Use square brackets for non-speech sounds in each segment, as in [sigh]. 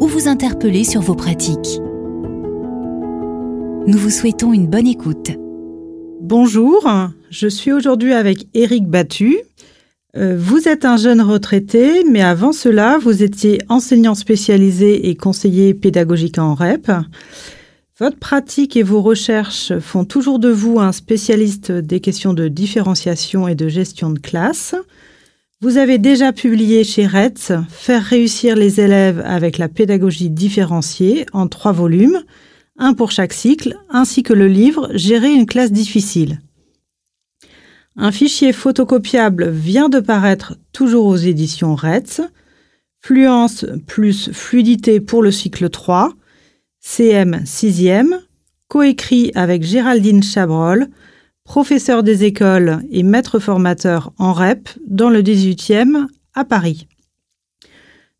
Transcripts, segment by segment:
ou vous interpeller sur vos pratiques. Nous vous souhaitons une bonne écoute. Bonjour, je suis aujourd'hui avec Éric Battu. Euh, vous êtes un jeune retraité, mais avant cela, vous étiez enseignant spécialisé et conseiller pédagogique en REP. Votre pratique et vos recherches font toujours de vous un spécialiste des questions de différenciation et de gestion de classe. Vous avez déjà publié chez RETS Faire réussir les élèves avec la pédagogie différenciée en trois volumes, un pour chaque cycle, ainsi que le livre Gérer une classe difficile. Un fichier photocopiable vient de paraître toujours aux éditions RETS. Fluence plus fluidité pour le cycle 3, CM 6e, coécrit avec Géraldine Chabrol, professeur des écoles et maître formateur en REP dans le 18e à Paris.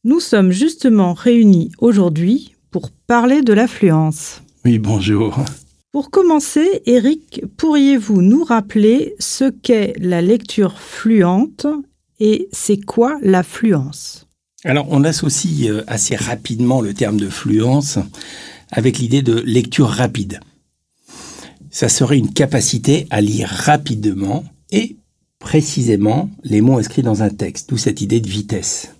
Nous sommes justement réunis aujourd'hui pour parler de l'affluence. Oui, bonjour. Pour commencer, Eric, pourriez-vous nous rappeler ce qu'est la lecture fluente et c'est quoi l'affluence? Alors, on associe euh, assez rapidement le terme de fluence avec l'idée de lecture rapide ça serait une capacité à lire rapidement et précisément les mots inscrits dans un texte, d'où cette idée de vitesse.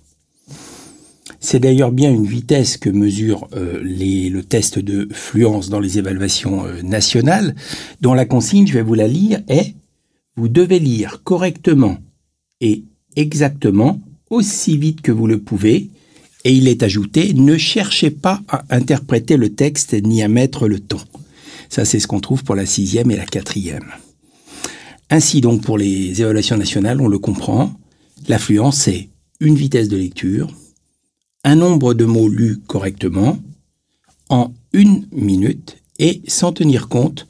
C'est d'ailleurs bien une vitesse que mesure euh, le test de fluence dans les évaluations euh, nationales, dont la consigne, je vais vous la lire, est vous devez lire correctement et exactement aussi vite que vous le pouvez, et il est ajouté, ne cherchez pas à interpréter le texte ni à mettre le ton. Ça, c'est ce qu'on trouve pour la sixième et la quatrième. Ainsi donc, pour les évaluations nationales, on le comprend, l'affluence, c'est une vitesse de lecture, un nombre de mots lus correctement, en une minute, et sans tenir compte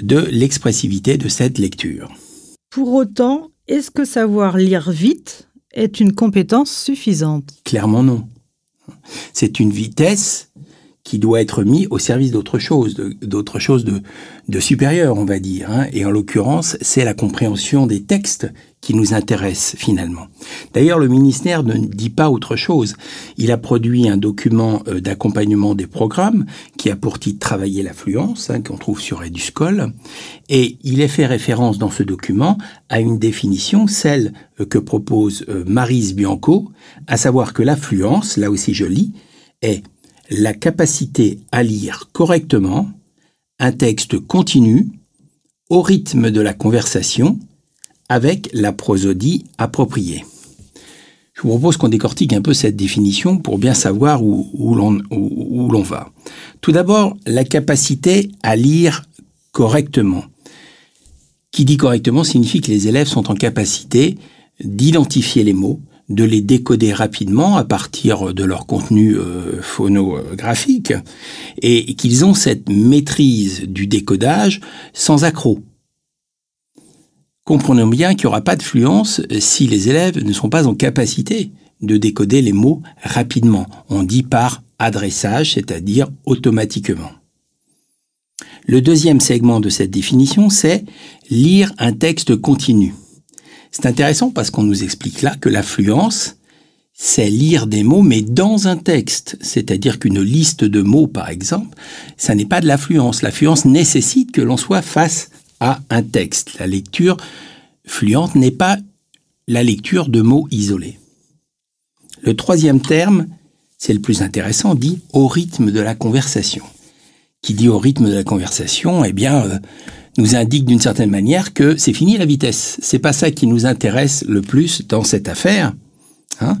de l'expressivité de cette lecture. Pour autant, est-ce que savoir lire vite est une compétence suffisante? Clairement non. C'est une vitesse qui doit être mis au service d'autre chose, d'autre chose de, de supérieur, on va dire. Hein. Et en l'occurrence, c'est la compréhension des textes qui nous intéresse finalement. D'ailleurs, le ministère ne dit pas autre chose. Il a produit un document euh, d'accompagnement des programmes qui a pour titre Travailler l'affluence, hein, qu'on trouve sur Eduscol, et il est fait référence dans ce document à une définition, celle euh, que propose euh, Marise Bianco, à savoir que l'affluence, là aussi je lis, est la capacité à lire correctement un texte continu au rythme de la conversation avec la prosodie appropriée. Je vous propose qu'on décortique un peu cette définition pour bien savoir où, l'on va. Tout d'abord, la capacité à lire correctement. Qui dit correctement signifie que les élèves sont en capacité d'identifier les mots, de les décoder rapidement à partir de leur contenu euh, phonographique et qu'ils ont cette maîtrise du décodage sans accroc. Comprenons bien qu'il n'y aura pas de fluence si les élèves ne sont pas en capacité de décoder les mots rapidement. On dit par adressage, c'est-à-dire automatiquement. Le deuxième segment de cette définition, c'est lire un texte continu. C'est intéressant parce qu'on nous explique là que l'affluence, c'est lire des mots, mais dans un texte. C'est-à-dire qu'une liste de mots, par exemple, ça n'est pas de l'affluence. L'affluence nécessite que l'on soit face à un texte. La lecture fluente n'est pas la lecture de mots isolés. Le troisième terme, c'est le plus intéressant, dit au rythme de la conversation. Qui dit au rythme de la conversation, eh bien, euh, nous indique d'une certaine manière que c'est fini la vitesse. C'est pas ça qui nous intéresse le plus dans cette affaire. Hein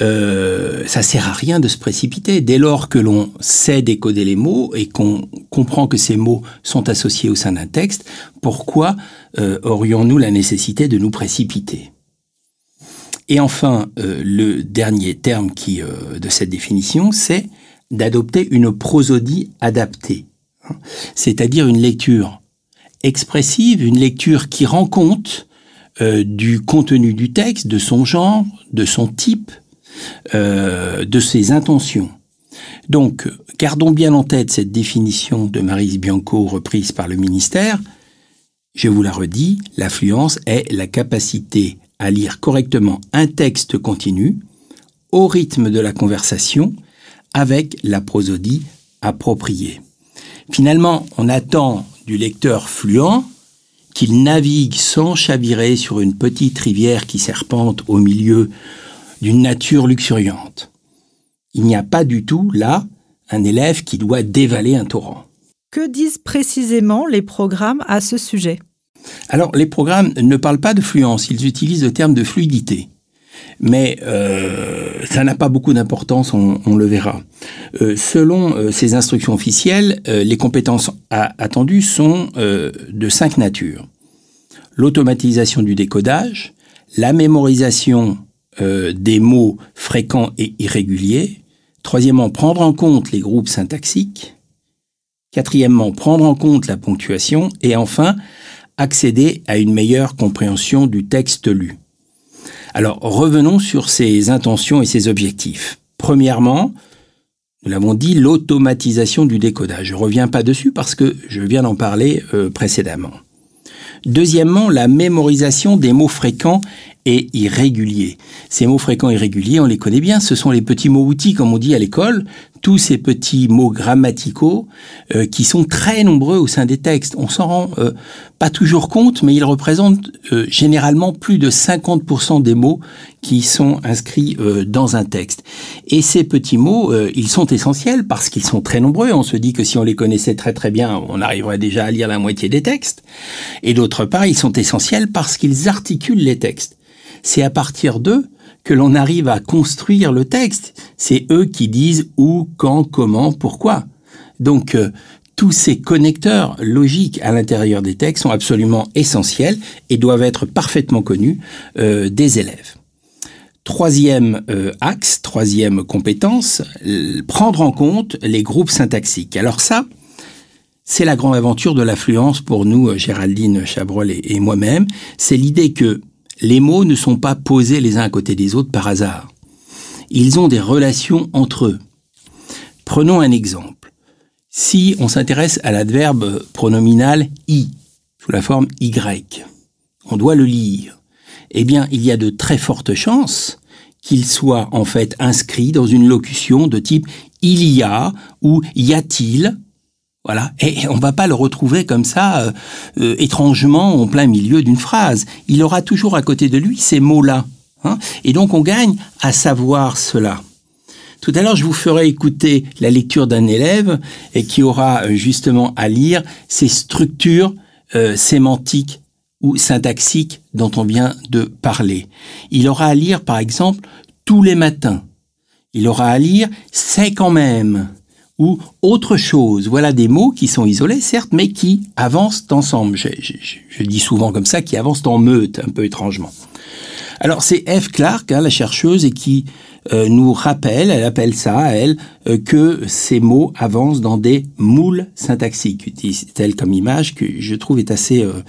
euh, ça sert à rien de se précipiter. Dès lors que l'on sait décoder les mots et qu'on comprend que ces mots sont associés au sein d'un texte, pourquoi euh, aurions-nous la nécessité de nous précipiter? Et enfin, euh, le dernier terme qui, euh, de cette définition, c'est d'adopter une prosodie adaptée, hein. c'est-à-dire une lecture expressive, une lecture qui rend compte euh, du contenu du texte, de son genre, de son type, euh, de ses intentions. Donc, gardons bien en tête cette définition de Marise Bianco reprise par le ministère. Je vous la redis, l'affluence est la capacité à lire correctement un texte continu au rythme de la conversation avec la prosodie appropriée. Finalement, on attend du lecteur fluent qu'il navigue sans chavirer sur une petite rivière qui serpente au milieu d'une nature luxuriante. Il n'y a pas du tout, là, un élève qui doit dévaler un torrent. Que disent précisément les programmes à ce sujet? Alors, les programmes ne parlent pas de fluence, ils utilisent le terme de fluidité mais euh, ça n'a pas beaucoup d'importance, on, le verra. Euh, selon euh, ces instructions officielles, les compétences attendues sont de cinq natures. L'automatisation du décodage, la mémorisation des mots fréquents et irréguliers, troisièmement, prendre en compte les groupes syntaxiques, quatrièmement, prendre en compte la ponctuation, et enfin, accéder à une meilleure compréhension du texte lu. Alors revenons sur ces intentions et ces objectifs. Premièrement, nous l'avons dit, l'automatisation du décodage. Je ne reviens pas dessus parce que je viens d'en parler euh, précédemment. Deuxièmement, la mémorisation des mots fréquents et irréguliers. Ces mots fréquents et irréguliers, on les connaît bien, ce sont les petits mots outils, comme on dit à l'école, tous ces petits mots grammaticaux euh, qui sont très nombreux au sein des textes. On s'en rend euh, pas toujours compte, mais ils représentent euh, généralement plus de 50% des mots qui sont inscrits dans un texte. Et ces petits mots, ils sont essentiels parce qu'ils sont très nombreux. On se dit que si on les connaissait très très bien, on arriverait déjà à lire la moitié des textes. Et d'autre part, ils sont essentiels parce qu'ils articulent les textes. C'est à partir d'eux que l'on arrive à construire le texte. C'est eux qui disent où, quand, comment, pourquoi. Donc, euh, tous ces connecteurs logiques à l'intérieur des textes sont absolument essentiels et doivent être parfaitement connus euh, des élèves. Troisième euh, axe, troisième compétence, prendre en compte les groupes syntaxiques. Alors ça, c'est la grande aventure de l'affluence pour nous, Géraldine Chabrol et moi-même. C'est l'idée que les mots ne sont pas posés les uns à côté des autres par hasard. Ils ont des relations entre eux. Prenons un exemple. Si on s'intéresse à l'adverbe pronominal i, sous la forme y, on doit le lire. Eh bien, il y a de très fortes chances qu'il soit en fait inscrit dans une locution de type il y a ou y a-t-il voilà. Et on va pas le retrouver comme ça, euh, euh, étrangement, en plein milieu d'une phrase. Il aura toujours à côté de lui ces mots-là. Hein. et donc on gagne à savoir cela. Tout à l'heure, je vous ferai écouter la lecture d'un élève et qui aura euh, justement à lire ces structures sémantiques ou syntaxiques dont on vient de parler. Il aura à lire, par exemple, tous les matins. Il aura à lire c'est quand même ou autre chose. Voilà des mots qui sont isolés, certes, mais qui avancent ensemble. Je, dis souvent comme ça, qui avancent en meute, un peu étrangement. Alors c'est Eve Clark, hein, la chercheuse, et qui euh, nous rappelle, elle appelle ça, elle, euh, que ces mots avancent dans des moules syntaxiques. Utilise-t-elle comme image que je trouve est assez, euh,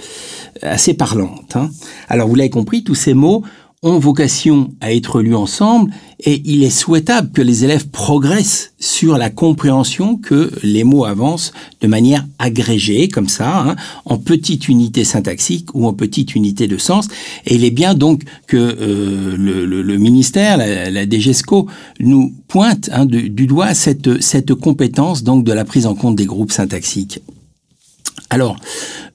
assez parlante. Hein. Alors vous l'avez compris, tous ces mots ont vocation à être lus ensemble et il est souhaitable que les élèves progressent sur la compréhension que les mots avancent de manière agrégée, comme ça, hein, en petites unités syntaxiques ou en petites unités de sens. Et il est bien donc que euh, le, ministère, la, DGESCO, nous pointe hein, du, du, doigt cette, cette compétence donc de la prise en compte des groupes syntaxiques. Alors,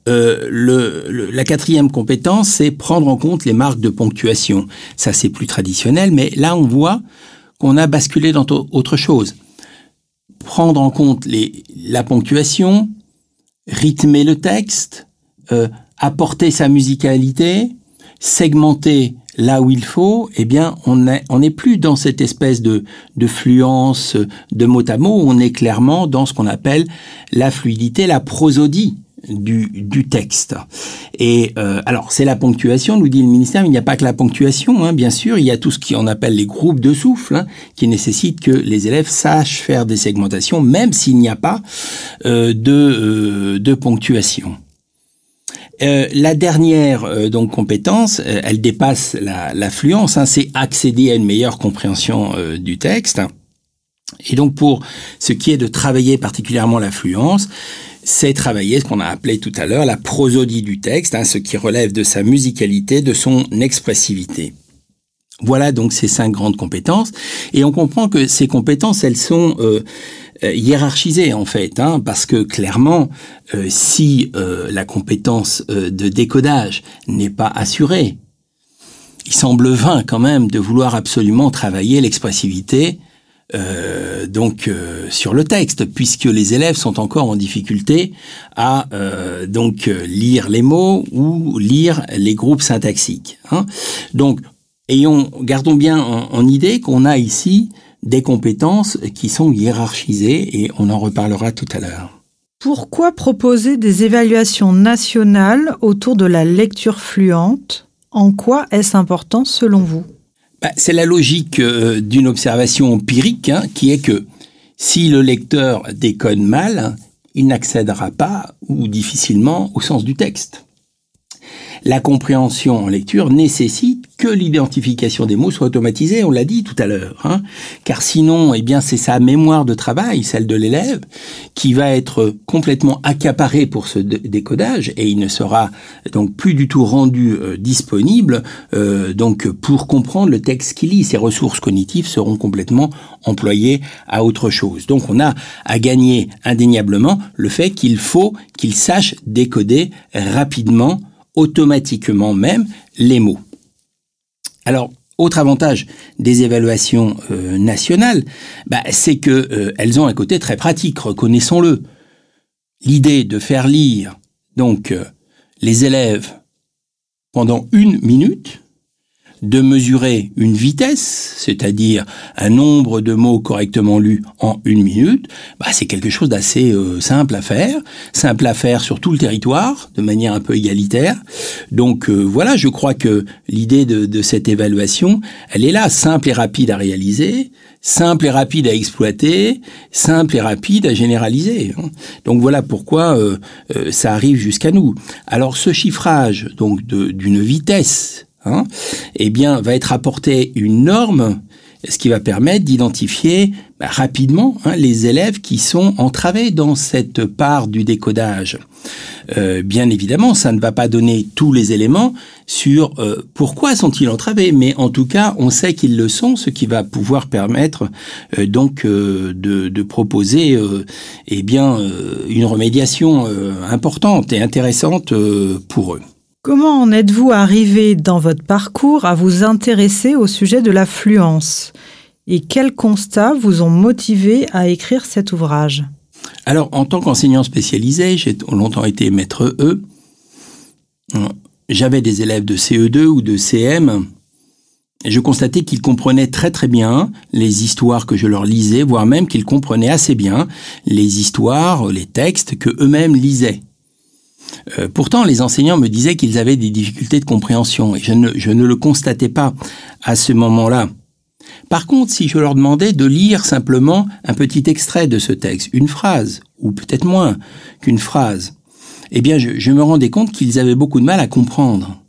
euh, le, la quatrième compétence, c'est prendre en compte les marques de ponctuation. Ça, c'est plus traditionnel, mais là, on voit qu'on a basculé dans autre chose. Prendre en compte les, la ponctuation, rythmer le texte, euh, apporter sa musicalité, segmenter là où il faut, eh bien, on n'est on plus dans cette espèce de, de fluence de mot à mot, on est clairement dans ce qu'on appelle la fluidité, la prosodie du, du texte. Et euh, alors, c'est la ponctuation, nous dit le ministère, mais il n'y a pas que la ponctuation, hein, bien sûr, il y a tout ce qu'on appelle les groupes de souffle, hein, qui nécessitent que les élèves sachent faire des segmentations, même s'il n'y a pas euh, de, euh, de ponctuation. Euh, la dernière euh, donc compétence, euh, elle dépasse l'affluence, hein, c'est accéder à une meilleure compréhension du texte. Et donc pour ce qui est de travailler particulièrement l'affluence, c'est travailler ce qu'on a appelé tout à l'heure la prosodie du texte, hein, ce qui relève de sa musicalité, de son expressivité. Voilà donc ces cinq grandes compétences. Et on comprend que ces compétences, elles sont euh, euh, hiérarchisées en fait, hein, parce que clairement, euh, si la compétence de décodage n'est pas assurée, il semble vain quand même de vouloir absolument travailler l'expressivité euh, donc euh, sur le texte, puisque les élèves sont encore en difficulté à euh, donc lire les mots ou lire les groupes syntaxiques. Hein. Donc, ayons, gardons bien en, idée qu'on a ici des compétences qui sont hiérarchisées et on en reparlera tout à l'heure. Pourquoi proposer des évaluations nationales autour de la lecture fluente? En quoi est-ce important selon vous? Bah, c'est la logique euh, d'une observation empirique hein, qui est que si le lecteur décode mal, il n'accédera pas ou difficilement au sens du texte. La compréhension en lecture nécessite que l'identification des mots soit automatisée, on l'a dit tout à l'heure. Hein. Car sinon, eh bien, c'est sa mémoire de travail, celle de l'élève, qui va être complètement accaparée pour ce décodage et il ne sera donc plus du tout rendu euh, disponible euh, donc pour comprendre le texte qu'il lit. Ses ressources cognitives seront complètement employées à autre chose. Donc on a à gagner indéniablement le fait qu'il faut qu'il sache décoder rapidement automatiquement même les mots. Alors, autre avantage des évaluations euh, nationales, bah, c'est que euh, elles ont un côté très pratique, reconnaissons-le. L'idée de faire lire donc euh, les élèves pendant une minute, de mesurer une vitesse, c'est-à-dire un nombre de mots correctement lus en une minute, bah, c'est quelque chose d'assez euh, simple à faire, simple à faire sur tout le territoire, de manière un peu égalitaire. Donc euh, voilà, je crois que l'idée de, de, cette évaluation, elle est là, simple et rapide à réaliser, simple et rapide à exploiter, simple et rapide à généraliser. Hein. Donc voilà pourquoi euh, ça arrive jusqu'à nous. Alors ce chiffrage donc d'une vitesse hein, eh bien, va être apportée une norme, ce qui va permettre d'identifier bah, rapidement hein, les élèves qui sont entravés dans cette part du décodage. Euh, bien évidemment, ça ne va pas donner tous les éléments sur euh, pourquoi sont-ils entravés, mais en tout cas, on sait qu'ils le sont, ce qui va pouvoir permettre euh, donc de, de, proposer eh bien une remédiation importante et intéressante pour eux. Comment en êtes-vous arrivé dans votre parcours à vous intéresser au sujet de l'affluence? Et quels constats vous ont motivé à écrire cet ouvrage? Alors, en tant qu'enseignant spécialisé, j'ai longtemps été maître E. J'avais des élèves de CE2 ou de CM. Et je constatais qu'ils comprenaient très très bien les histoires que je leur lisais, voire même qu'ils comprenaient assez bien les histoires, les textes que eux-mêmes lisaient. Euh, pourtant, les enseignants me disaient qu'ils avaient des difficultés de compréhension et je ne, ne le constatais pas à ce moment-là. Par contre, si je leur demandais de lire simplement un petit extrait de ce texte, une phrase, ou peut-être moins qu'une phrase, eh bien, je, me rendais compte qu'ils avaient beaucoup de mal à comprendre.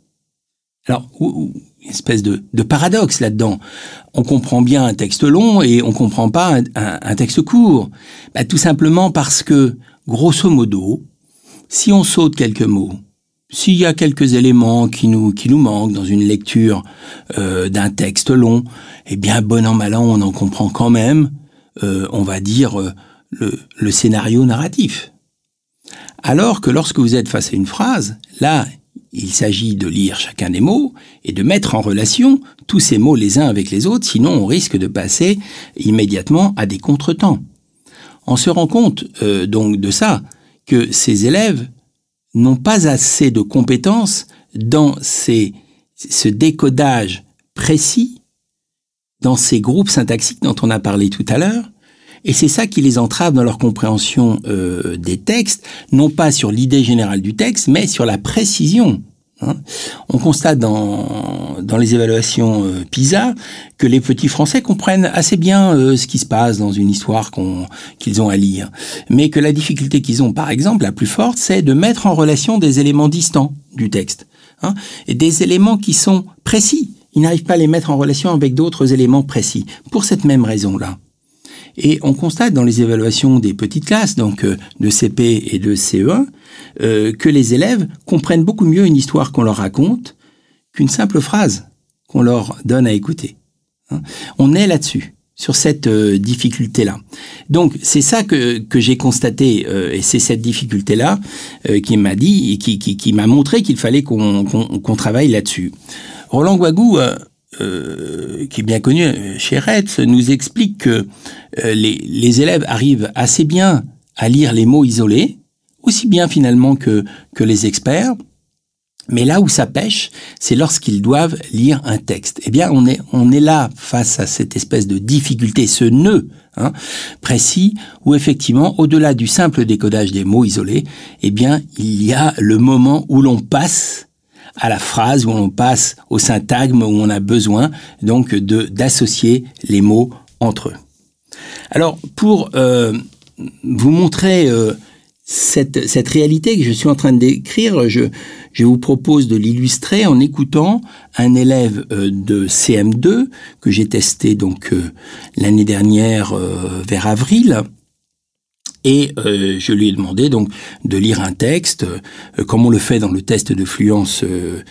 Alors, une espèce de, paradoxe là-dedans. On comprend bien un texte long et on comprend pas un, un, texte court. Bah, tout simplement parce que, grosso modo, si on saute quelques mots, s'il y a quelques éléments qui nous, manquent dans une lecture euh, d'un texte long, eh bien, bon an, mal an, on en comprend quand même, euh, on va dire, euh, le scénario narratif. Alors que lorsque vous êtes face à une phrase, là, il s'agit de lire chacun des mots et de mettre en relation tous ces mots les uns avec les autres, sinon on risque de passer immédiatement à des contretemps. On se rend compte donc de ça que ces élèves n'ont pas assez de compétences dans ces, ce décodage précis, dans ces groupes syntaxiques dont on a parlé tout à l'heure, Et c'est ça qui les entrave dans leur compréhension euh, des textes, non pas sur l'idée générale du texte, mais sur la précision Hein. On constate dans, dans les évaluations euh, PISA que les petits Français comprennent assez bien euh, ce qui se passe dans une histoire qu'ils ont à lire, mais que la difficulté qu'ils ont, par exemple, la plus forte, c'est de mettre en relation des éléments distants du texte, hein, et des éléments qui sont précis. Ils n'arrivent pas à les mettre en relation avec d'autres éléments précis, pour cette même raison-là. Et on constate dans les évaluations des petites classes, donc euh, de CP et de CE1, euh, que les élèves comprennent beaucoup mieux une histoire qu'on leur raconte qu'une simple phrase qu'on leur donne à écouter. Hein. On est là-dessus sur cette euh, difficulté-là. Donc c'est ça que, que j'ai constaté et c'est cette difficulté-là qui m'a dit et qui, qui, qui m'a montré qu'il fallait qu'on travaille là-dessus. Roland Guagou euh, qui est bien connu chez Retz, nous explique que euh, les, les, élèves arrivent assez bien à lire les mots isolés, aussi bien finalement que, que les experts. Mais là où ça pêche, c'est lorsqu'ils doivent lire un texte. Eh bien, on est, on est là face à cette espèce de difficulté, ce nœud hein, précis, où effectivement, au-delà du simple décodage des mots isolés, eh bien, il y a le moment où l'on passe à la phrase, où on passe au syntagme, où on a besoin donc de d'associer les mots entre eux. Alors pour euh, vous montrer euh, cette, cette réalité que je suis en train de décrire, je, je vous propose de l'illustrer en écoutant un élève euh, de CM2 que j'ai testé donc l'année dernière vers avril et euh, je lui ai demandé donc de lire un texte, euh, comme on le fait dans le test de fluence euh,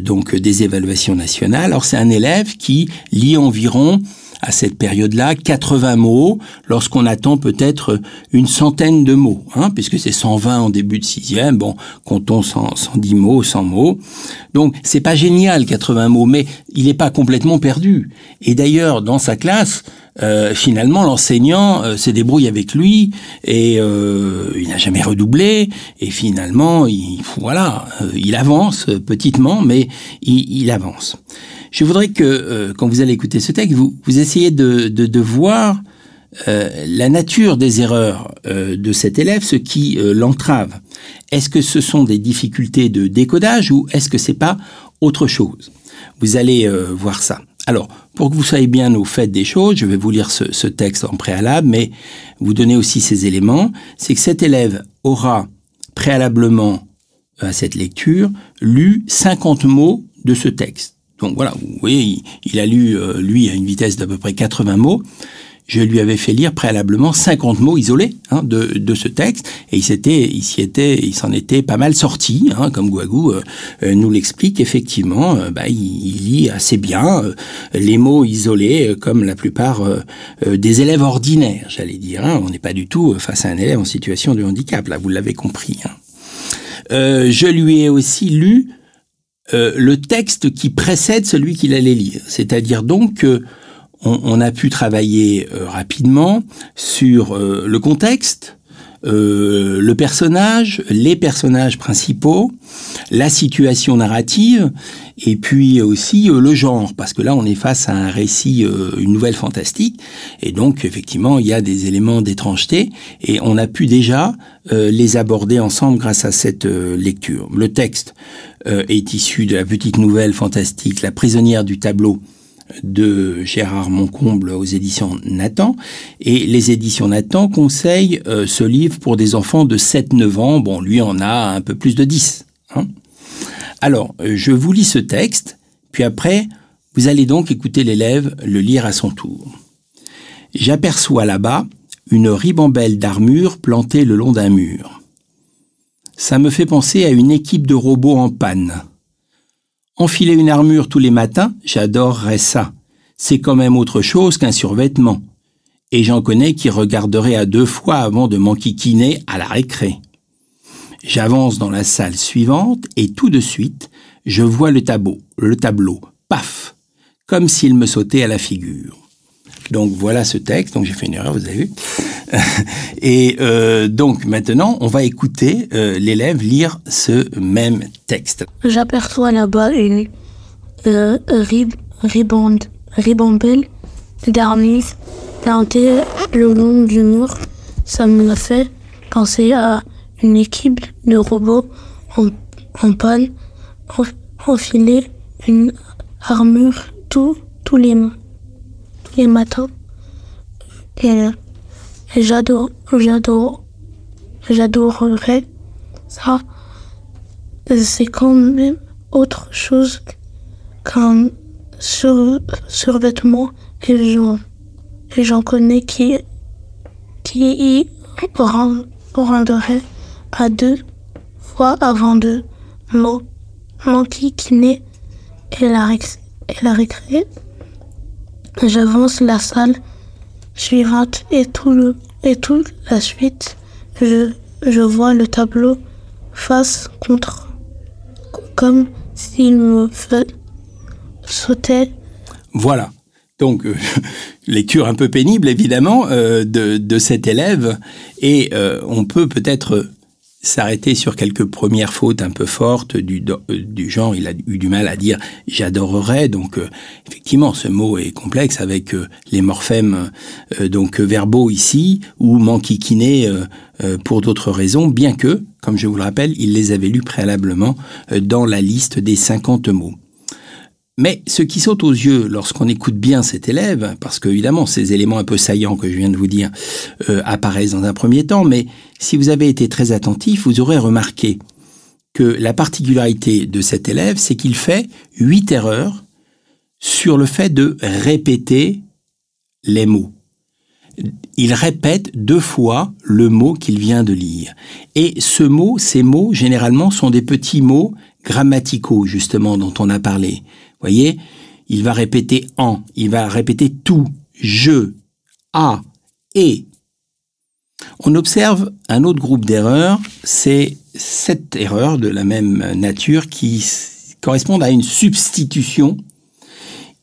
donc des évaluations nationales. Alors c'est un élève qui lit environ à cette période-là 80 mots lorsqu'on attend peut-être une centaine de mots, hein, puisque c'est 120 en début de sixième, bon, comptons 100, 110 mots, 100 mots. Donc c'est pas génial 80 mots, mais il n'est pas complètement perdu. Et d'ailleurs, dans sa classe, euh, finalement, l'enseignant euh, se débrouille avec lui et euh, il n'a jamais redoublé. Et finalement, il, voilà, il avance petitement, mais il, il avance. Je voudrais que, quand vous allez écouter ce texte, vous, vous essayez de, voir la nature des erreurs de cet élève, ce qui l'entrave. Est-ce que ce sont des difficultés de décodage ou est-ce que c'est pas autre chose? Vous allez voir ça. Alors, pour que vous soyez bien au fait des choses, je vais vous lire ce, texte en préalable, mais vous donner aussi ces éléments. C'est que cet élève aura préalablement à cette lecture lu 50 mots de ce texte. Donc voilà, vous voyez, il, a lu, euh, lui, à une vitesse d'à peu près 80 mots je lui avais fait lire préalablement 50 mots isolés hein, de, de, ce texte, et il s'était, il s'y était, il s'en était pas mal sorti, hein, comme Guagou euh, euh, nous l'explique. Effectivement, euh, bah, il, lit assez bien les mots isolés, comme la plupart des élèves ordinaires, j'allais dire. Hein. On n'est pas du tout face à un élève en situation de handicap, là, vous l'avez compris. Hein. je lui ai aussi lu le texte qui précède celui qu'il allait lire, c'est-à-dire donc que on, a pu travailler euh, rapidement sur euh, le contexte, euh, le personnage, les personnages principaux, la situation narrative, et puis aussi le genre, parce que là on est face à un récit, une nouvelle fantastique, et donc effectivement il y a des éléments d'étrangeté, et on a pu déjà les aborder ensemble grâce à cette lecture. Le texte est issu de la petite nouvelle fantastique La prisonnière du tableau de Gérard Moncomble aux éditions Nathan. Et les éditions Nathan conseillent euh, ce livre pour des enfants de 7-9 ans. Bon, lui en a un peu plus de 10. Hein. Alors, euh, je vous lis ce texte, puis après, vous allez donc écouter l'élève le lire à son tour. J'aperçois là-bas une ribambelle d'armure plantée le long d'un mur. Ça me fait penser à une équipe de robots en panne. Enfiler une armure tous les matins, j'adorerais ça. C'est quand même autre chose qu'un survêtement. Et j'en connais qui regarderaient à deux fois avant de m'enquiquiner à la récré. J'avance dans la salle suivante et tout de suite, je vois le tableau, le tableau, paf, comme s'il me sautait à la figure. Donc voilà ce texte, donc j'ai fait une erreur, vous avez vu. [laughs] Et euh, donc maintenant, on va écouter euh, l'élève lire ce même texte. J'aperçois là-bas une euh, rib ribambelle d'armes regarder le long du mur, ça me fait penser à une équipe de robots en, panne, en- enfiler une armure tous tous les, tous les matins. Et, j'adore, j'adore, j'adorerais ça. C'est quand même autre chose qu'un sur, survêtement et j'en, et j'en connais qui, qui y rend- rendrait à deux fois avant de m'en- m'enquiquiner et la, et la récré. J'avance la salle suivante et tout le, et toute la suite. Je, vois le tableau face contre, comme s'il me fait sauter Voilà. Donc, euh, [laughs] lecture un peu pénible, évidemment, euh, de, de cet élève. Et euh, on peut peut-être s'arrêter sur quelques premières fautes un peu fortes du, euh, genre. Il a eu du mal à dire « j'adorerais ». Donc, euh, effectivement, ce mot est complexe avec euh, les morphèmes donc verbaux ici ou manquiquiner pour d'autres raisons, bien que, comme je vous le rappelle, il les avait lus préalablement dans la liste des 50 mots. Mais ce qui saute aux yeux lorsqu'on écoute bien cet élève, parce que évidemment ces éléments un peu saillants que je viens de vous dire euh, apparaissent dans un premier temps, mais si vous avez été très attentif, vous aurez remarqué que la particularité de cet élève, c'est qu'il fait huit erreurs sur le fait de répéter les mots. Il répète deux fois le mot qu'il vient de lire. Et ce mot, ces mots, généralement, sont des petits mots grammaticaux, justement, dont on a parlé. Voyez, il va répéter en, il va répéter tout, je, a, et. On observe un autre groupe d'erreurs, c'est cette erreur de la même nature qui correspond à une substitution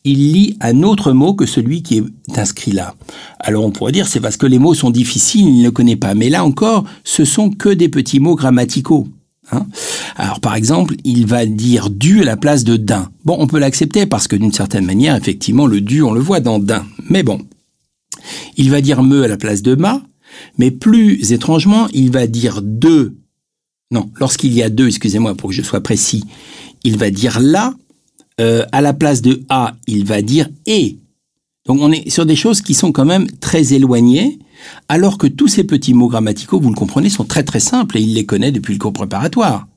il lit un autre mot que celui qui est inscrit là. Alors on pourrait dire c'est parce que les mots sont difficiles, il ne connaît pas. Mais là encore, ce sont que des petits mots grammaticaux. Hein. Alors par exemple, il va dire du à la place de d'un. Bon, on peut l'accepter parce que d'une certaine manière, effectivement, le du, on le voit dans d'un. Mais bon, il va dire me à la place de ma, mais plus étrangement, il va dire de. Non, lorsqu'il y a deux, excusez-moi pour que je sois précis, il va dire là euh, à la place de A, il va dire et. Donc on est sur des choses qui sont quand même très éloignées, alors que tous ces petits mots grammaticaux, vous le comprenez, sont très très simples et il les connaît depuis le cours préparatoire.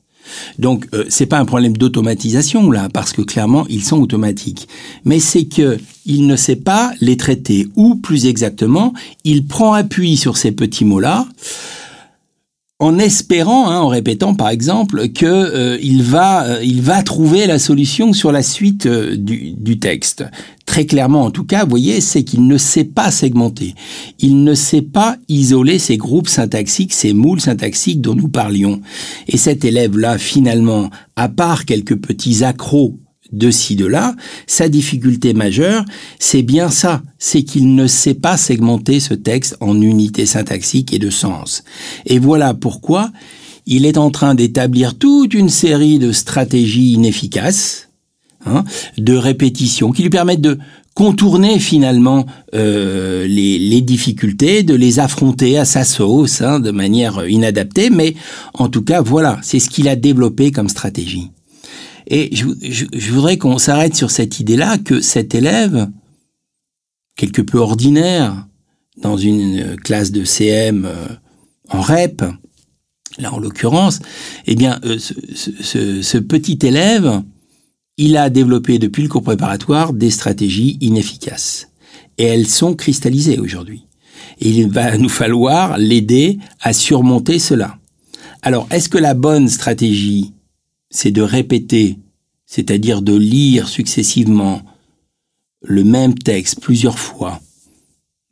Donc euh, c'est pas un problème d'automatisation là, parce que clairement ils sont automatiques, mais c'est que il ne sait pas les traiter, ou plus exactement, il prend appui sur ces petits mots là en espérant, hein, en répétant par exemple, que euh, il va, euh, il va trouver la solution sur la suite euh, du texte. Très clairement, en tout cas, vous voyez, c'est qu'il ne sait pas segmenter. Il ne sait pas isoler ces groupes syntaxiques, ces moules syntaxiques dont nous parlions. Et cet élève-là, finalement, à part quelques petits accros de ci, de là, sa difficulté majeure, c'est bien ça, c'est qu'il ne sait pas segmenter ce texte en unités syntaxiques et de sens. Et voilà pourquoi il est en train d'établir toute une série de stratégies inefficaces, hein, de répétitions, qui lui permettent de contourner finalement euh, les, les difficultés, de les affronter à sa sauce, hein, de manière inadaptée, mais en tout cas, voilà, c'est ce qu'il a développé comme stratégie. Et je, je, je voudrais qu'on s'arrête sur cette idée-là que cet élève, quelque peu ordinaire, dans une classe de CM euh, en REP, là en l'occurrence, eh bien, euh, ce, ce, ce, petit élève, il a développé depuis le cours préparatoire des stratégies inefficaces. Et elles sont cristallisées aujourd'hui. Il va nous falloir l'aider à surmonter cela. Alors, est-ce que la bonne stratégie, c'est de répéter, c'est-à-dire de lire successivement le même texte plusieurs fois,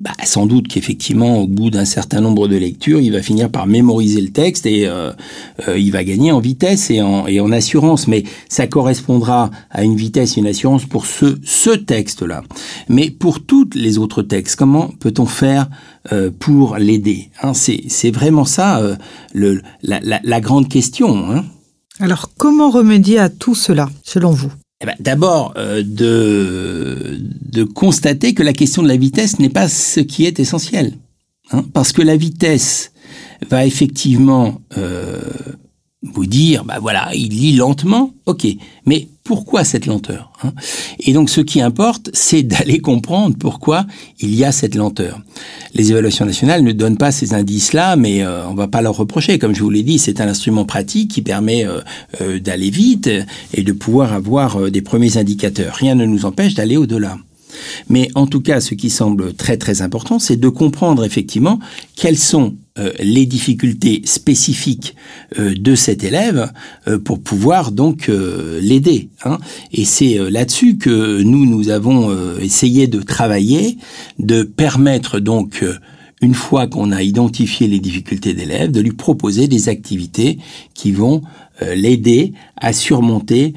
bah, sans doute qu'effectivement, au bout d'un certain nombre de lectures, il va finir par mémoriser le texte et euh, euh, il va gagner en vitesse et en, assurance. Mais ça correspondra à une vitesse et une assurance pour ce, ce texte-là. Mais pour tous les autres textes, comment peut-on faire euh, pour l'aider hein, C'est vraiment ça la, grande question. Hein? Alors, comment remédier à tout cela, selon vous? Eh ben, D'abord, de, de constater que la question de la vitesse n'est pas ce qui est essentiel. Hein, parce que la vitesse va effectivement vous dire, bah voilà, il lit lentement, ok, mais pourquoi cette lenteur hein Et donc ce qui importe, c'est d'aller comprendre pourquoi il y a cette lenteur. Les évaluations nationales ne donnent pas ces indices-là, mais euh, on va pas leur reprocher. Comme je vous l'ai dit, c'est un instrument pratique qui permet euh, euh, d'aller vite et de pouvoir avoir des premiers indicateurs. Rien ne nous empêche d'aller au-delà. Mais en tout cas, ce qui semble très très important, c'est de comprendre effectivement quelles sont euh, les difficultés spécifiques euh, de cet élève euh, pour pouvoir donc l'aider. Hein. Et c'est là-dessus que nous, nous avons essayé de travailler, de permettre donc une fois qu'on a identifié les difficultés d'élèves, de lui proposer des activités qui vont l'aider à surmonter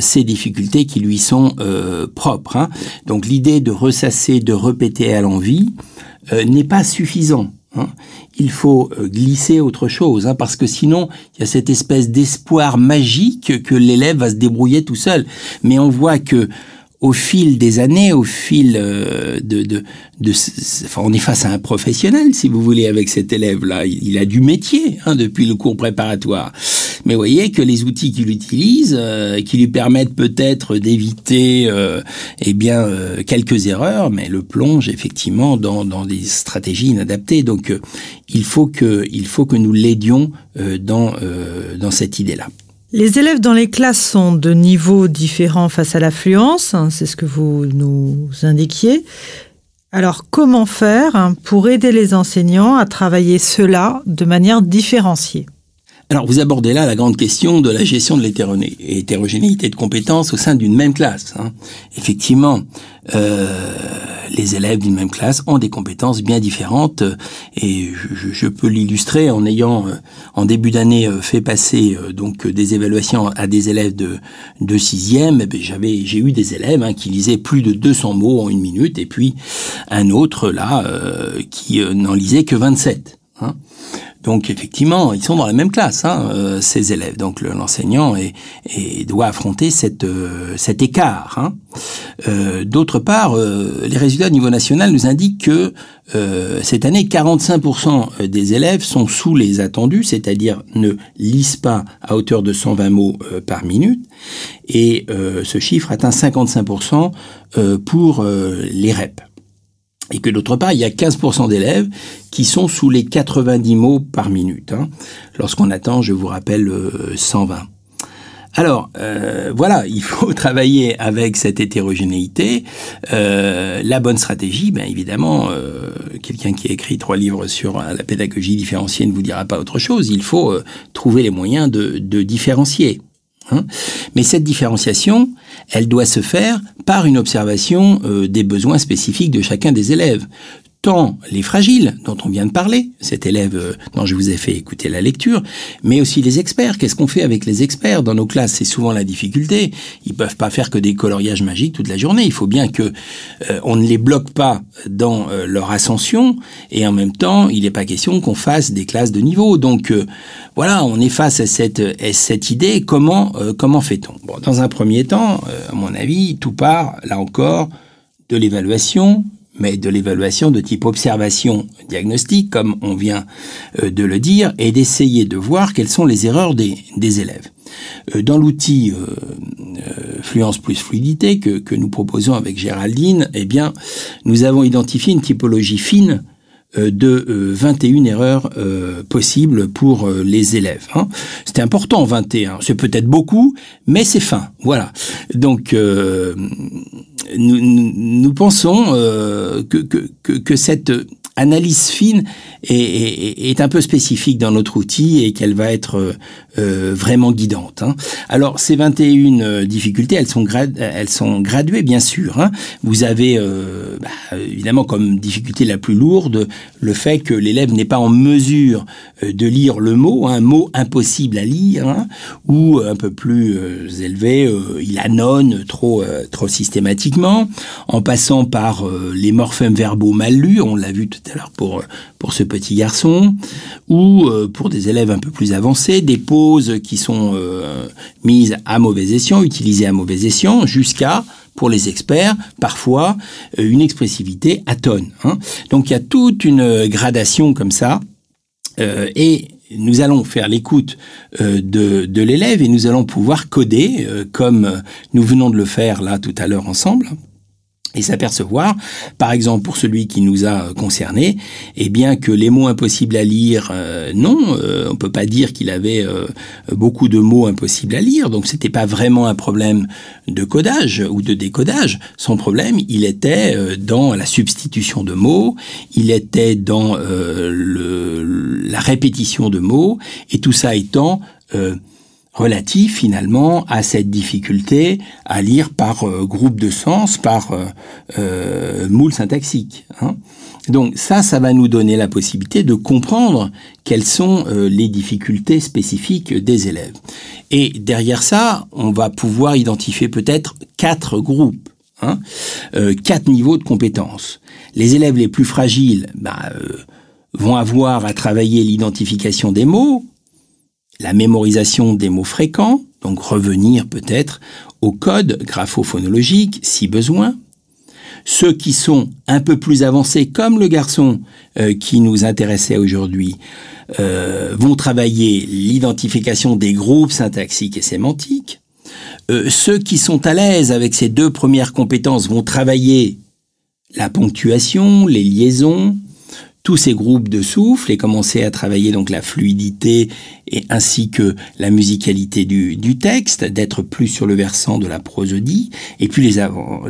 ces difficultés qui lui sont propres. Hein. Donc l'idée de ressasser, de répéter à l'envie n'est pas suffisant. Hein. Il faut euh, glisser autre chose, hein, parce que sinon, il y a cette espèce d'espoir magique que l'élève va se débrouiller tout seul. Mais on voit que au fil des années, au fil euh, de, de, de, enfin, on est face à un professionnel, si vous voulez, avec cet élève-là. Il, a du métier hein, depuis le cours préparatoire. Mais voyez que les outils qu'il utilise, euh, qui lui permettent peut-être d'éviter, euh, eh bien, euh, quelques erreurs, mais le plonge effectivement dans, dans des stratégies inadaptées. Donc, il faut que, il faut que nous l'aidions dans, dans cette idée-là. Les élèves dans les classes sont de niveaux différents face à l'affluence, hein, c'est ce que vous nous indiquiez. Alors comment faire pour aider les enseignants à travailler cela de manière différenciée? Alors, vous abordez là la grande question de la gestion de l'hétérogénéité de compétences au sein d'une même classe. Hein. Effectivement, euh, les élèves d'une même classe ont des compétences bien différentes et je, peux l'illustrer en ayant, euh, en début d'année, euh, fait passer donc des évaluations à des élèves de, de sixième. Eh j'avais, j'ai eu des élèves hein, qui lisaient plus de 200 mots en une minute et puis un autre là qui n'en lisait que 27. Hein. Donc effectivement, ils sont dans la même classe, hein, euh, ces élèves. Donc l'enseignant doit affronter cette, euh, cet écart. Hein. Euh, d'autre part, les résultats au niveau national nous indiquent que cette année, 45% des élèves sont sous les attendus, c'est-à-dire ne lisent pas à hauteur de 120 mots par minute. Et ce chiffre atteint 55% pour les REP et que d'autre part, il y a 15% d'élèves qui sont sous les 90 mots par minute. Hein. Lorsqu'on attend, je vous rappelle, 120. Euh, Alors, euh, voilà, il faut [laughs] travailler avec cette hétérogénéité. Euh, la bonne stratégie, bien évidemment, euh, quelqu'un qui a écrit trois livres sur la pédagogie différenciée ne vous dira pas autre chose. Il faut euh, trouver les moyens de, de différencier. Hein. Mais cette différenciation, elle doit se faire par une observation euh, des besoins spécifiques de chacun des élèves tant les fragiles dont on vient de parler, cet élève euh, dont je vous ai fait écouter la lecture, mais aussi les experts. Qu'est-ce qu'on fait avec les experts dans nos classes? C'est souvent la difficulté. Ils peuvent pas faire que des coloriages magiques toute la journée. Il faut bien que euh, on ne les bloque pas dans leur ascension et en même temps, il n'est pas question qu'on fasse des classes de niveau. Donc voilà, on est face à cette, cette idée. Comment, euh, comment fait-on? Bon, Dans un premier temps, euh, à mon avis, tout part, là encore, de l'évaluation, mais de l'évaluation de type observation diagnostique, comme on vient euh, de le dire, et d'essayer de voir quelles sont les erreurs des, des élèves. Dans l'outil Fluence plus fluidité que, que nous proposons avec Géraldine, eh bien, nous avons identifié une typologie fine euh, de 21 euh, erreurs euh, possibles pour les élèves. Hein. C'était important 21, c'est peut-être beaucoup, mais c'est fin. Voilà. Donc nous, pensons que, que, que, que cette analyse fine est, un peu spécifique dans notre outil et qu'elle va être euh, euh vraiment guidante. Hein. Alors ces 21 euh, difficultés, elles sont, elles sont graduées bien sûr. Hein. Vous avez bah, évidemment comme difficulté la plus lourde le fait que l'élève n'est pas en mesure de lire le mot, un mot impossible à lire, hein, ou un peu plus élevé, il annonce trop, trop systématiquement, en passant par les morphèmes verbaux mal lus, on l'a vu tout à l'heure pour, pour ce petits garçons, ou euh, pour des élèves un peu plus avancés, des pauses qui sont euh, mises à mauvais escient, utilisées à mauvais escient, jusqu'à pour les experts, parfois une expressivité à. Hein. Donc il y a toute une gradation comme ça, et nous allons faire l'écoute de l'élève et nous allons pouvoir coder, comme nous venons de le faire là tout à l'heure ensemble et s'apercevoir, par exemple pour celui qui nous a concerné, eh bien que les mots impossibles à lire, euh, non, euh, on peut pas dire qu'il avait euh, beaucoup de mots impossibles à lire, donc c'était pas vraiment un problème de codage ou de décodage. Son problème, il était dans la substitution de mots, il était dans la répétition de mots, et tout ça étant relatif finalement à cette difficulté à lire par euh, groupe de sens, par euh, euh, moule syntaxique. Hein. Donc ça, ça va nous donner la possibilité de comprendre quelles sont euh, les difficultés spécifiques des élèves. Et derrière ça, on va pouvoir identifier peut-être quatre groupes. Hein, quatre niveaux de compétences. Les élèves les plus fragiles bah, vont avoir à travailler l'identification des mots, la mémorisation des mots fréquents, donc revenir peut-être au code graphophonologique si besoin. Ceux qui sont un peu plus avancés, comme le garçon euh, qui nous intéressait aujourd'hui, euh, vont travailler l'identification des groupes syntaxiques et sémantiques. Euh, ceux qui sont à l'aise avec ces deux premières compétences vont travailler la ponctuation, les liaisons, tous ces groupes de souffle et commencer à travailler donc la fluidité et ainsi que la musicalité du, texte, d'être plus sur le versant de la prosodie. Et puis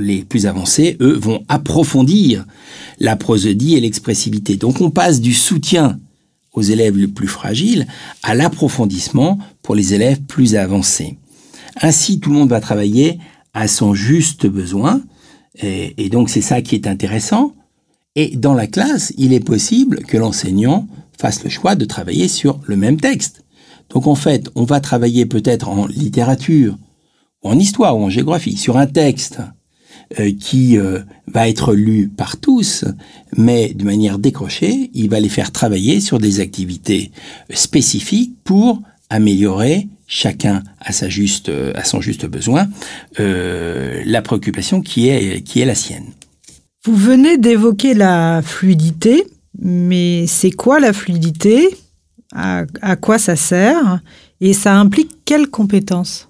les, plus avancés, eux, vont approfondir la prosodie et l'expressivité. Donc on passe du soutien aux élèves les plus fragiles à l'approfondissement pour les élèves plus avancés. Ainsi, tout le monde va travailler à son juste besoin. Et donc c'est ça qui est intéressant. Et dans la classe, il est possible que l'enseignant fasse le choix de travailler sur le même texte. Donc en fait, on va travailler peut-être en littérature, en histoire, ou en géographie, sur un texte euh, qui euh, va être lu par tous, mais de manière décrochée, il va les faire travailler sur des activités spécifiques pour améliorer chacun à sa juste à son juste besoin euh, la préoccupation qui est qui est la sienne. Vous venez d'évoquer la fluidité, mais c'est quoi la fluidité? À, quoi ça sert? Et ça implique quelles compétences?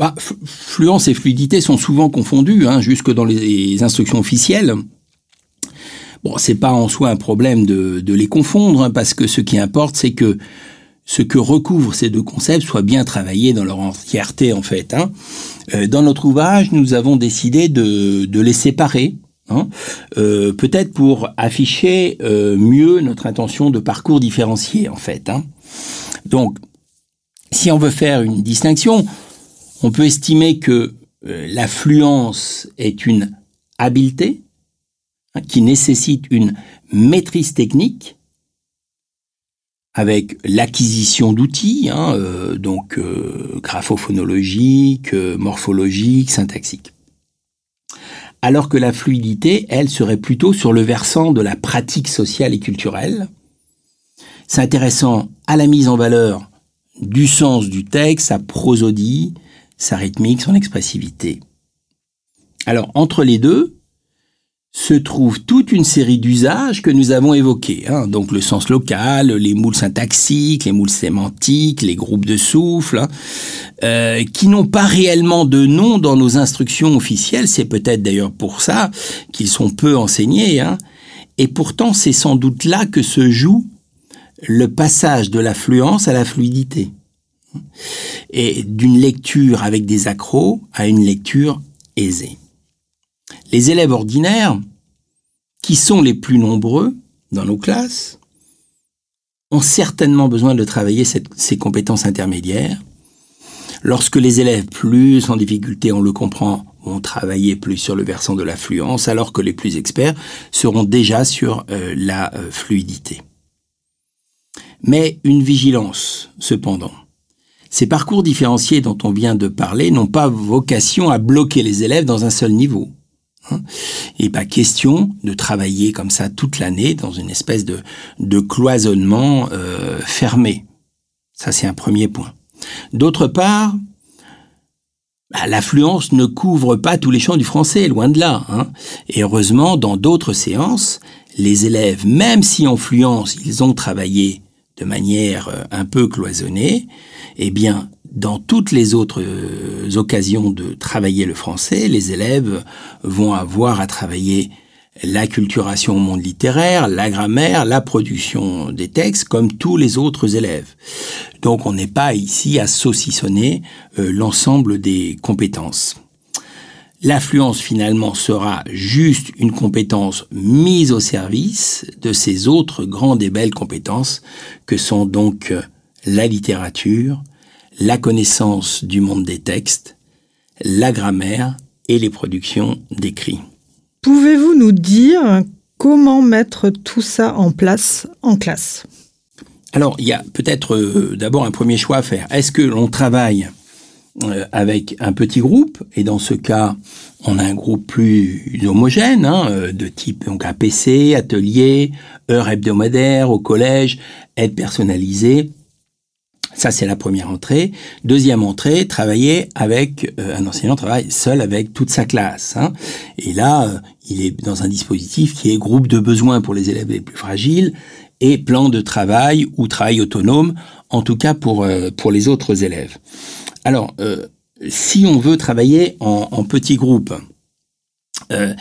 Bah, Fluence et fluidité sont souvent confondues, hein, jusque dans les instructions officielles. Bon, c'est pas en soi un problème de, les confondre, hein, parce que ce qui importe, c'est que ce que recouvrent ces deux concepts soit bien travaillé dans leur entièreté, en fait. Hein. Euh, dans notre ouvrage, nous avons décidé de les séparer Hein, euh, peut-être pour afficher euh, mieux notre intention de parcours différencié en fait. Hein. Donc, si on veut faire une distinction, on peut estimer que euh, la fluence est une habileté hein, qui nécessite une maîtrise technique avec l'acquisition d'outils, donc graphophonologiques, morphologiques, syntaxiques alors que la fluidité, elle, serait plutôt sur le versant de la pratique sociale et culturelle, s'intéressant à la mise en valeur du sens du texte, sa prosodie, sa rythmique, son expressivité. Alors, entre les deux, se trouve toute une série d'usages que nous avons évoqués. Hein. Donc le sens local, les moules syntaxiques, les moules sémantiques, les groupes de souffle, hein, euh, qui n'ont pas réellement de nom dans nos instructions officielles. C'est peut-être d'ailleurs pour ça qu'ils sont peu enseignés. Hein. Et pourtant, c'est sans doute là que se joue le passage de la fluence à la fluidité. Et d'une lecture avec des accros à une lecture aisée. Les élèves ordinaires, qui sont les plus nombreux dans nos classes, ont certainement besoin de travailler ces compétences intermédiaires. Lorsque les élèves plus en difficulté, on le comprend, vont travailler plus sur le versant de l'affluence, alors que les plus experts seront déjà sur euh, la euh, fluidité. Mais une vigilance, cependant. Ces parcours différenciés dont on vient de parler n'ont pas vocation à bloquer les élèves dans un seul niveau. Hein. Et pas question de travailler comme ça toute l'année dans une espèce de, de cloisonnement euh, fermé. Ça, c'est un premier point. D'autre part, bah, l'affluence ne couvre pas tous les champs du français, loin de là. Hein. Et heureusement, dans d'autres séances, les élèves, même si en fluence, ils ont travaillé de manière euh, un peu cloisonnée, eh bien, dans toutes les autres euh, occasions de travailler le français, les élèves vont avoir à travailler la culturation au monde littéraire, la grammaire, la production des textes, comme tous les autres élèves. Donc on n'est pas ici à saucissonner euh, l'ensemble des compétences. L'affluence finalement sera juste une compétence mise au service de ces autres grandes et belles compétences que sont donc euh, la littérature, la connaissance du monde des textes, la grammaire et les productions d'écrits. Pouvez-vous nous dire comment mettre tout ça en place en classe? Alors, il y a peut-être euh, d'abord un premier choix à faire. Est-ce que l'on travaille euh, avec un petit groupe? Et dans ce cas, on a un groupe plus homogène, hein, euh, de type donc APC, atelier, heure hebdomadaire au collège, aide personnalisée ça, c'est la première entrée. Deuxième entrée, travailler avec euh, un enseignant travaille seul avec toute sa classe. Hein. Et là, euh, il est dans un dispositif qui est groupe de besoins pour les élèves les plus fragiles et plan de travail ou travail autonome, en tout cas pour euh, pour les autres élèves. Alors, si on veut travailler en, en petits groupes, le,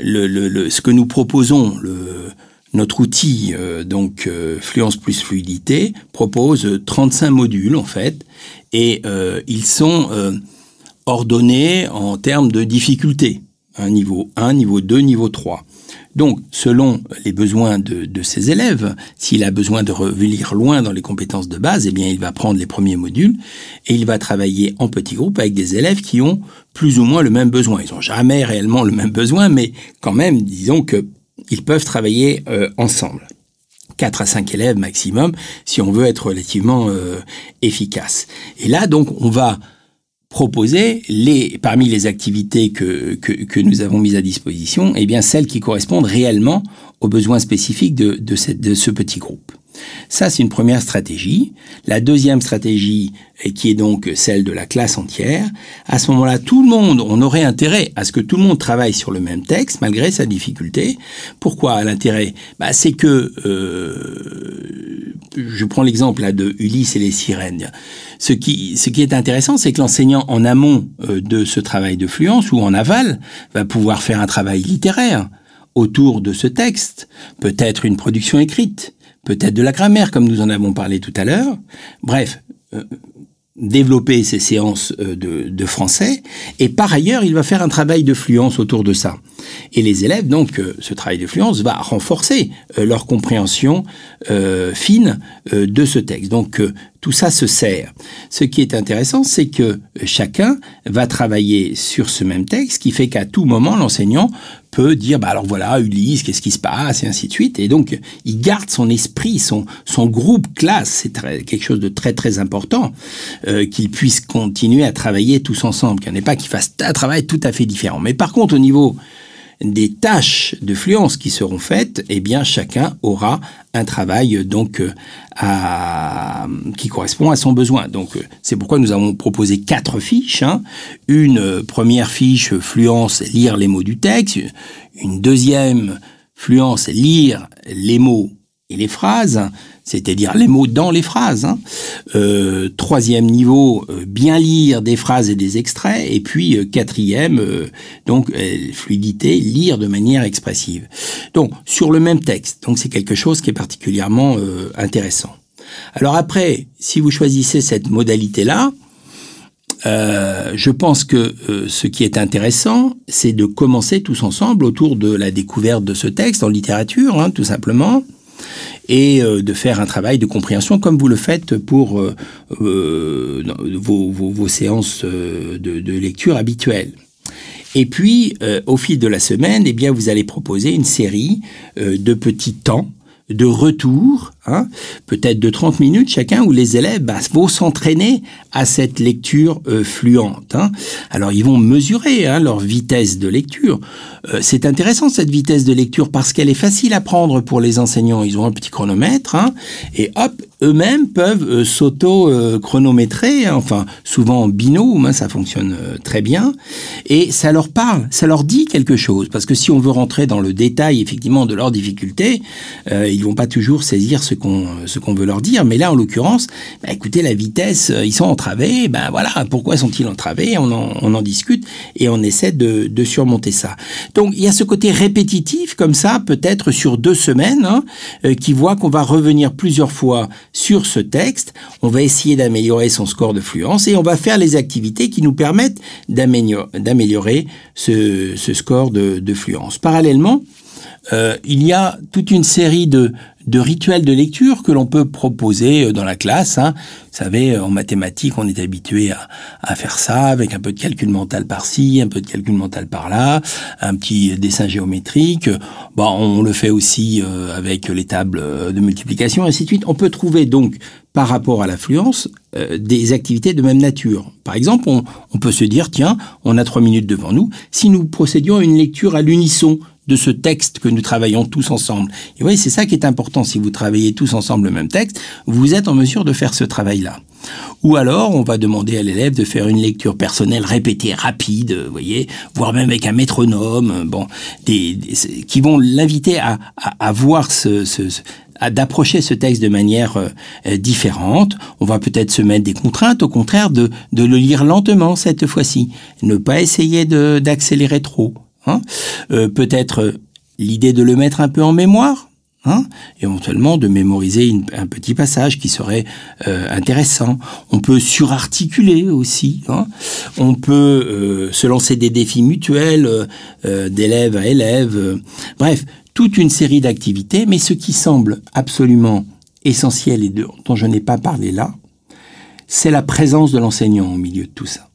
le, le, ce que nous proposons, le notre outil, euh, donc euh, Fluence plus Fluidité, propose 35 modules en fait, et euh, ils sont ordonnés en termes de difficulté. Niveau 1, niveau 2, niveau 3. Donc, selon les besoins de, de ces élèves, s'il a besoin de revenir loin dans les compétences de base, eh bien, il va prendre les premiers modules et il va travailler en petits groupes avec des élèves qui ont plus ou moins le même besoin. Ils n'ont jamais réellement le même besoin, mais quand même, disons que ils peuvent travailler euh, ensemble. 4 à 5 élèves maximum si on veut être relativement euh, efficace. Et là, donc, on va proposer les, parmi les activités que, que, que, nous avons mises à disposition, eh bien, celles qui correspondent réellement aux besoins spécifiques de, ce petit groupe. Ça, c'est une première stratégie. La deuxième stratégie, qui est donc celle de la classe entière, à ce moment-là, tout le monde, on aurait intérêt à ce que tout le monde travaille sur le même texte, malgré sa difficulté. Pourquoi? L'intérêt bah, C'est que, euh, je prends l'exemple de Ulysse et les sirènes. Ce qui, ce qui est intéressant, c'est que l'enseignant en amont euh, de ce travail de fluence ou en aval va pouvoir faire un travail littéraire autour de ce texte, peut-être une production écrite, peut-être de la grammaire, comme nous en avons parlé tout à l'heure. Bref, euh, développer ces séances euh, de, de, français. Et par ailleurs, il va faire un travail de fluence autour de ça. Et les élèves, donc, euh, ce travail de fluence va renforcer leur compréhension fine de ce texte. Donc, tout ça se sert. Ce qui est intéressant, c'est que chacun va travailler sur ce même texte, qui fait qu'à tout moment, l'enseignant peut dire, bah alors voilà, Ulysse, qu'est-ce qui se passe, et ainsi de suite. Et donc, il garde son esprit, son, son groupe classe, c'est quelque chose de très très important, euh, qu'ils puissent continuer à travailler tous ensemble, qu'il n'y en ait pas qui fassent un travail tout à fait différent. Mais par contre, au niveau des tâches de fluence qui seront faites, eh bien chacun aura un travail donc euh, qui correspond à son besoin. Donc euh, c'est pourquoi nous avons proposé quatre fiches. Hein. Une euh, première fiche fluence lire les mots du texte, une deuxième fluence lire les mots et les phrases, c'est-à-dire les mots dans les phrases. Hein. Euh, troisième niveau, euh, bien lire des phrases et des extraits. Et puis euh, quatrième, donc fluidité, lire de manière expressive. Donc sur le même texte. Donc c'est quelque chose qui est particulièrement intéressant. Alors après, si vous choisissez cette modalité-là, je pense que ce qui est intéressant, c'est de commencer tous ensemble autour de la découverte de ce texte en littérature, hein, tout simplement, et euh, de faire un travail de compréhension comme vous le faites pour euh, euh, vos, séances de, lecture habituelles. Et puis, au fil de la semaine, eh vous allez proposer une série de petits temps de retour hein, peut-être de 30 minutes chacun, où les élèves bah, vont s'entraîner à cette lecture euh, fluente. Hein. Alors ils vont mesurer hein, leur vitesse de lecture. Euh, c'est intéressant cette vitesse de lecture parce qu'elle est facile à prendre pour les enseignants. Ils ont un petit chronomètre et hop, eux-mêmes peuvent euh, s'auto-chronométrer, enfin souvent en binôme, ça fonctionne très bien. Et ça leur parle, ça leur dit quelque chose. Parce que si on veut rentrer dans le détail effectivement de leurs difficultés, ils vont pas toujours saisir ce ce qu'on veut leur dire. Mais là, en l'occurrence, bah, écoutez, la vitesse, ils sont entravés. Ben voilà, pourquoi sont-ils entravés? On en, discute et on essaie de, surmonter ça. Donc il y a ce côté répétitif comme ça, peut-être sur deux semaines, hein, euh, qui voit qu'on va revenir plusieurs fois sur ce texte. On va essayer d'améliorer son score de fluence et on va faire les activités qui nous permettent d'améliorer ce, score de fluence. Parallèlement, euh, il y a toute une série de, de rituels de lecture que l'on peut proposer euh, dans la classe. Hein. Vous savez, en mathématiques, on est habitué à, à, faire ça avec un peu de calcul mental par-ci, un peu de calcul mental par-là, un petit dessin géométrique. Bon, on le fait aussi euh, avec les tables de multiplication, et ainsi de suite. On peut trouver donc, par rapport à l'affluence, des activités de même nature. Par exemple, on, on peut se dire, tiens, on a trois minutes devant nous, si nous procédions à une lecture à l'unisson, de ce texte que nous travaillons tous ensemble. Et oui, c'est ça qui est important. Si vous travaillez tous ensemble le même texte, vous êtes en mesure de faire ce travail-là. Ou alors, on va demander à l'élève de faire une lecture personnelle répétée, rapide, vous voyez, voire même avec un métronome, bon, des, qui vont l'inviter à, à, voir ce, ce, d'approcher ce texte de manière euh, différente. On va peut-être se mettre des contraintes, au contraire, de, de le lire lentement cette fois-ci. Ne pas essayer d'accélérer trop. Hein euh, Peut-être euh, l'idée de le mettre un peu en mémoire, Hein éventuellement de mémoriser un petit passage qui serait euh, intéressant. On peut surarticuler aussi. Hein on peut se lancer des défis mutuels d'élève à élève. Bref, toute une série d'activités. Mais ce qui semble absolument essentiel et dont je n'ai pas parlé là, c'est la présence de l'enseignant au milieu de tout ça.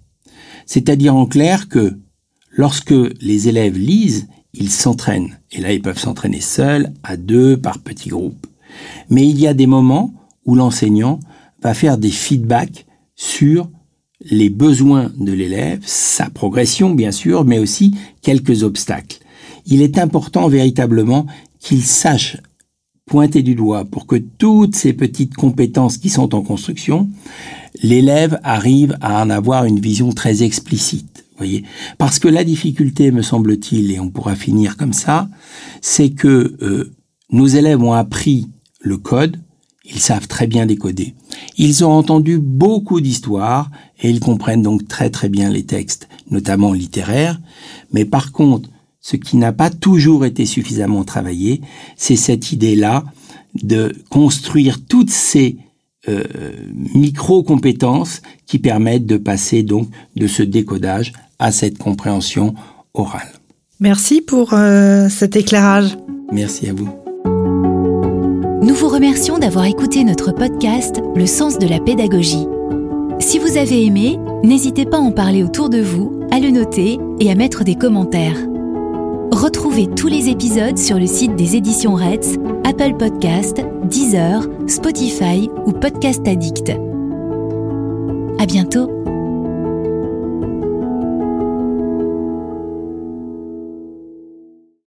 C'est-à-dire en clair que Lorsque les élèves lisent, ils s'entraînent. Et là, ils peuvent s'entraîner seuls, à deux, par petits groupes. Mais il y a des moments où l'enseignant va faire des feedbacks sur les besoins de l'élève, sa progression bien sûr, mais aussi quelques obstacles. Il est important véritablement qu'il sache pointer du doigt pour que toutes ces petites compétences qui sont en construction, l'élève arrive à en avoir une vision très explicite Parce que la difficulté, me semble-t-il, et on pourra finir comme ça, c'est que euh, nos élèves ont appris le code, ils savent très bien décoder. Ils ont entendu beaucoup d'histoires et ils comprennent donc très très bien les textes, notamment littéraires. Mais par contre, ce qui n'a pas toujours été suffisamment travaillé, c'est cette idée-là de construire toutes ces euh, micro-compétences qui permettent de passer donc de ce décodage à cette compréhension orale. Merci pour euh, cet éclairage. Merci à vous. Nous vous remercions d'avoir écouté notre podcast Le sens de la pédagogie. Si vous avez aimé, n'hésitez pas à en parler autour de vous, à le noter et à mettre des commentaires. Retrouvez tous les épisodes sur le site des éditions Reds, Apple Podcast, Deezer, Spotify ou Podcast Addict. À bientôt.